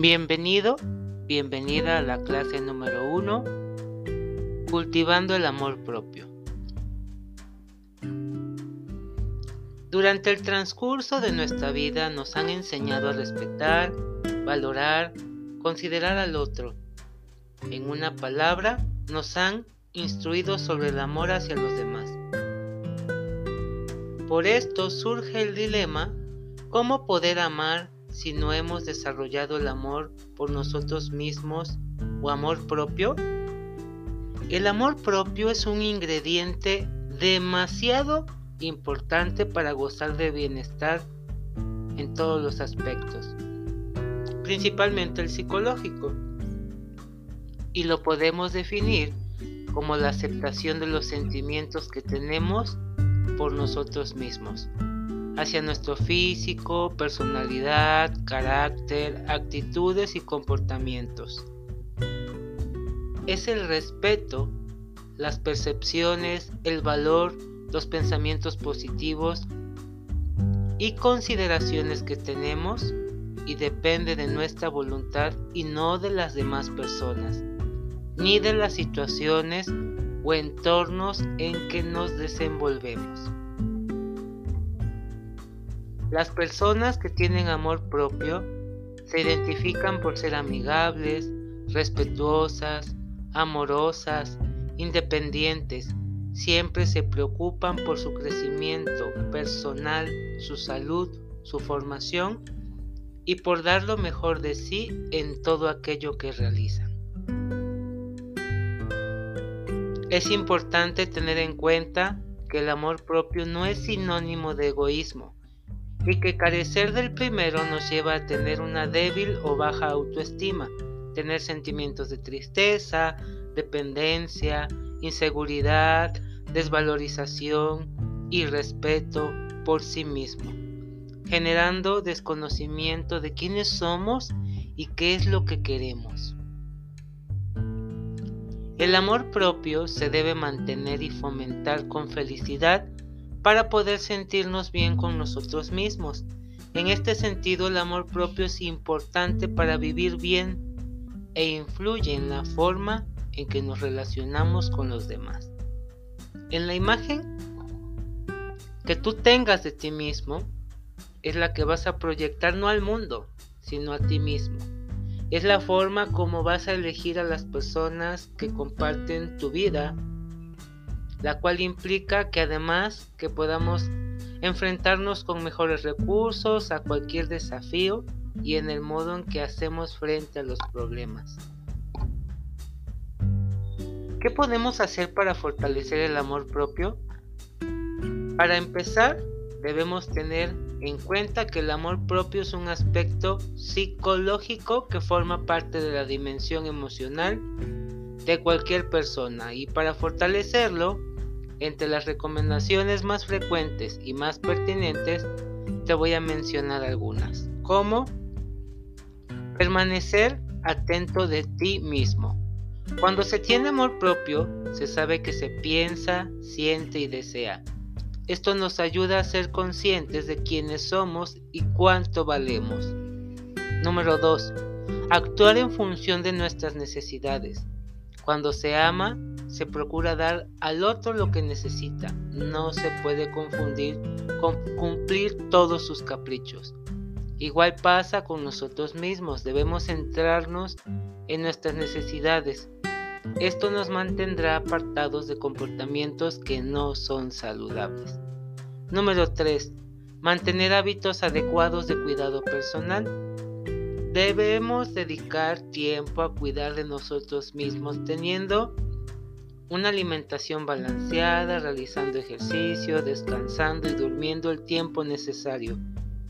Bienvenido, bienvenida a la clase número 1, Cultivando el Amor Propio. Durante el transcurso de nuestra vida nos han enseñado a respetar, valorar, considerar al otro. En una palabra, nos han instruido sobre el amor hacia los demás. Por esto surge el dilema, ¿cómo poder amar si no hemos desarrollado el amor por nosotros mismos o amor propio? El amor propio es un ingrediente demasiado importante para gozar de bienestar en todos los aspectos, principalmente el psicológico. Y lo podemos definir como la aceptación de los sentimientos que tenemos por nosotros mismos hacia nuestro físico, personalidad, carácter, actitudes y comportamientos. Es el respeto, las percepciones, el valor, los pensamientos positivos y consideraciones que tenemos y depende de nuestra voluntad y no de las demás personas, ni de las situaciones o entornos en que nos desenvolvemos. Las personas que tienen amor propio se identifican por ser amigables, respetuosas, amorosas, independientes. Siempre se preocupan por su crecimiento personal, su salud, su formación y por dar lo mejor de sí en todo aquello que realizan. Es importante tener en cuenta que el amor propio no es sinónimo de egoísmo, y que carecer del primero nos lleva a tener una débil o baja autoestima, tener sentimientos de tristeza, dependencia, inseguridad, desvalorización y respeto por sí mismo, generando desconocimiento de quiénes somos y qué es lo que queremos. El amor propio se debe mantener y fomentar con felicidad para poder sentirnos bien con nosotros mismos. En este sentido, el amor propio es importante para vivir bien e influye en la forma en que nos relacionamos con los demás. En la imagen que tú tengas de ti mismo es la que vas a proyectar no al mundo, sino a ti mismo. Es la forma como vas a elegir a las personas que comparten tu vida la cual implica que además que podamos enfrentarnos con mejores recursos a cualquier desafío y en el modo en que hacemos frente a los problemas. ¿Qué podemos hacer para fortalecer el amor propio? Para empezar, debemos tener en cuenta que el amor propio es un aspecto psicológico que forma parte de la dimensión emocional de cualquier persona y para fortalecerlo entre las recomendaciones más frecuentes y más pertinentes, te voy a mencionar algunas, como permanecer atento de ti mismo. Cuando se tiene amor propio, se sabe que se piensa, siente y desea. Esto nos ayuda a ser conscientes de quiénes somos y cuánto valemos. Número 2. Actuar en función de nuestras necesidades. Cuando se ama, se procura dar al otro lo que necesita. No se puede confundir con cumplir todos sus caprichos. Igual pasa con nosotros mismos. Debemos centrarnos en nuestras necesidades. Esto nos mantendrá apartados de comportamientos que no son saludables. Número 3. Mantener hábitos adecuados de cuidado personal. Debemos dedicar tiempo a cuidar de nosotros mismos teniendo una alimentación balanceada, realizando ejercicio, descansando y durmiendo el tiempo necesario,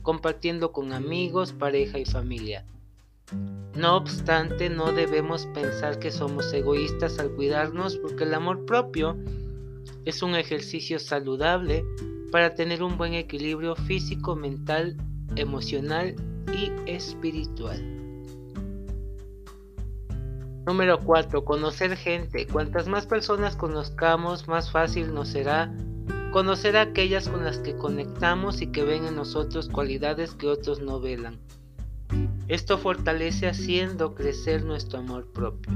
compartiendo con amigos, pareja y familia. No obstante, no debemos pensar que somos egoístas al cuidarnos porque el amor propio es un ejercicio saludable para tener un buen equilibrio físico, mental, emocional y espiritual. Número 4. Conocer gente. Cuantas más personas conozcamos, más fácil nos será conocer a aquellas con las que conectamos y que ven en nosotros cualidades que otros no velan. Esto fortalece haciendo crecer nuestro amor propio.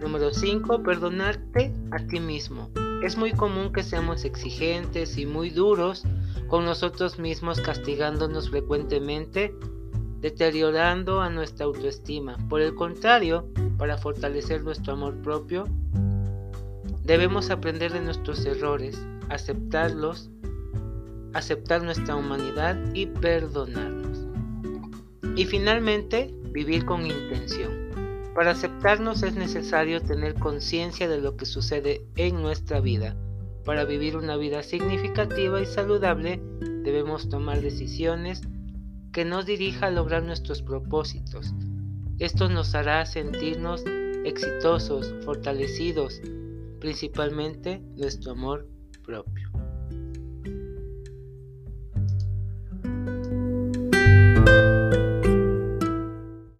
Número 5. Perdonarte a ti mismo. Es muy común que seamos exigentes y muy duros con nosotros mismos castigándonos frecuentemente, deteriorando a nuestra autoestima. Por el contrario, para fortalecer nuestro amor propio, debemos aprender de nuestros errores, aceptarlos, aceptar nuestra humanidad y perdonarnos. Y finalmente, vivir con intención. Para aceptarnos es necesario tener conciencia de lo que sucede en nuestra vida. Para vivir una vida significativa y saludable debemos tomar decisiones que nos dirija a lograr nuestros propósitos. Esto nos hará sentirnos exitosos, fortalecidos, principalmente nuestro amor propio.